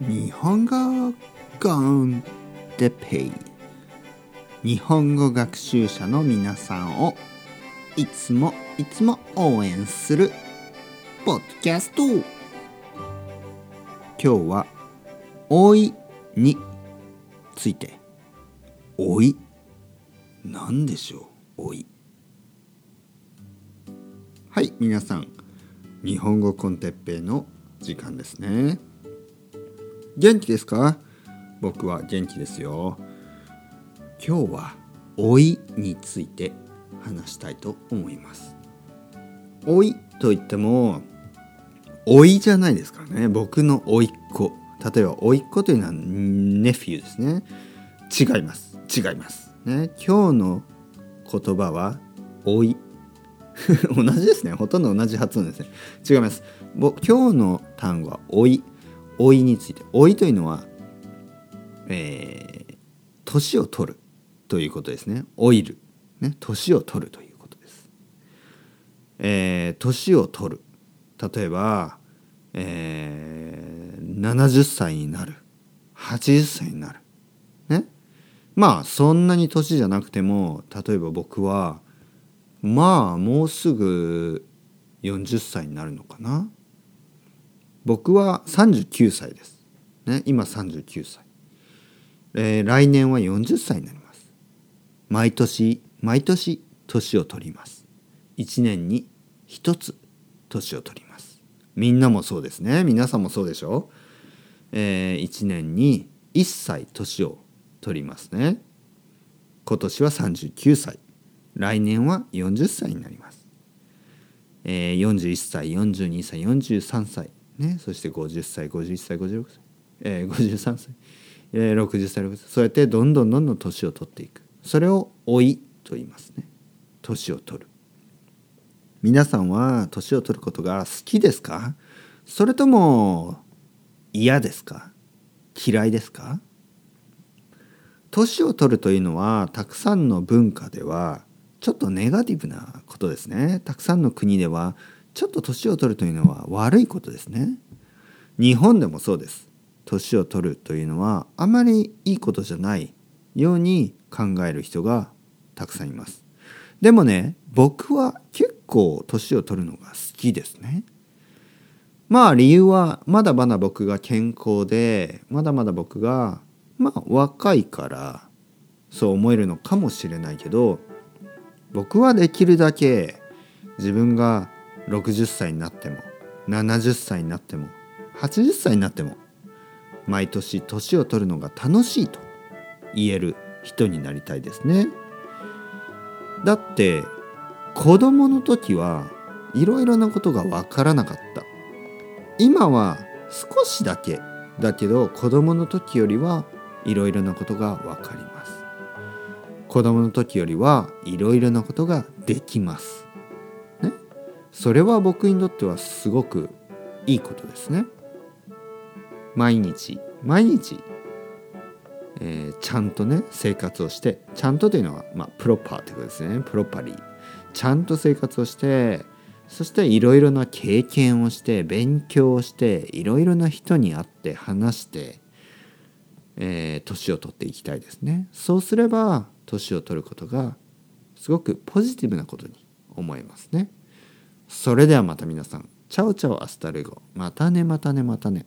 日本語コンテペイ。日本語学習者の皆さんをいつもいつも応援するポッドキャスト。今日は「老い」について「老い」何でしょう？老い。はい皆さん。日本語コンテッペイの時間ですね。元気ですか？僕は元気ですよ。今日は老いについて話したいと思います。老いといっても老いじゃないですからね。僕の甥っ子。例えば甥っ子というのはネフィーですね。違います。違います。ね。今日の言葉は老い。同じですね。ほとんど同じ発音ですね。違います。今日の単語は老い。老いについて。老いというのはえー、年を取るということですね。老いる。ね。年を取るということです。えー、年を取る。例えば、えー、70歳になる。80歳になる。ね。まあそんなに年じゃなくても例えば僕はまあもうすぐ40歳になるのかな。僕は39歳です、ね、今39歳、えー、来年は40歳になります。毎年毎年年を取ります。1年に1つ年を取ります。みんなもそうですね。皆さんもそうでしょう、えー、1年に1歳年を取りますね。今年は39歳。来年は40歳になります、えー、41歳42歳43歳。ね、そして50歳51歳56歳、えー、53歳、えー、60歳60歳そうやってどんどんどんどん年を取っていく。それを老いと言いますね。年を取る。皆さんは年を取ることが好きですか？それとも嫌ですか？嫌いですか？年を取るというのはたくさんの文化ではちょっとネガティブなことですね。たくさんの国ではちょっと年を取るというのは悪いことですね。日本でもそうです。年を取るというのはあまりいいことじゃないように考える人がたくさんいます。でもね僕は結構年を取るのが好きですね。まあ理由はまだまだ僕が健康でまだまだ僕がまあ若いからそう思えるのかもしれないけど僕はできるだけ自分が60歳になっても70歳になっても80歳になっても毎年年を取るのが楽しいと言える人になりたいですね。だって子供の時はいろいろなことがわからなかった。今は少しだけだけど子供の時よりはいろいろなことがわかります。子供の時よりはいろいろなことができます。それは僕にとってはすごくいいことですね。毎日毎日、えー、ちゃんとね生活をしてちゃんとというのは、まあ、プロパーということですねプロパリーちゃんと生活をしてそしていろいろな経験をして勉強をしていろいろな人に会って話してえー、年を取っていきたいですねそうすれば年を取ることがすごくポジティブなことに思いますね。それではまた皆さん、 chao chao hasta luego。またねまたねまたね。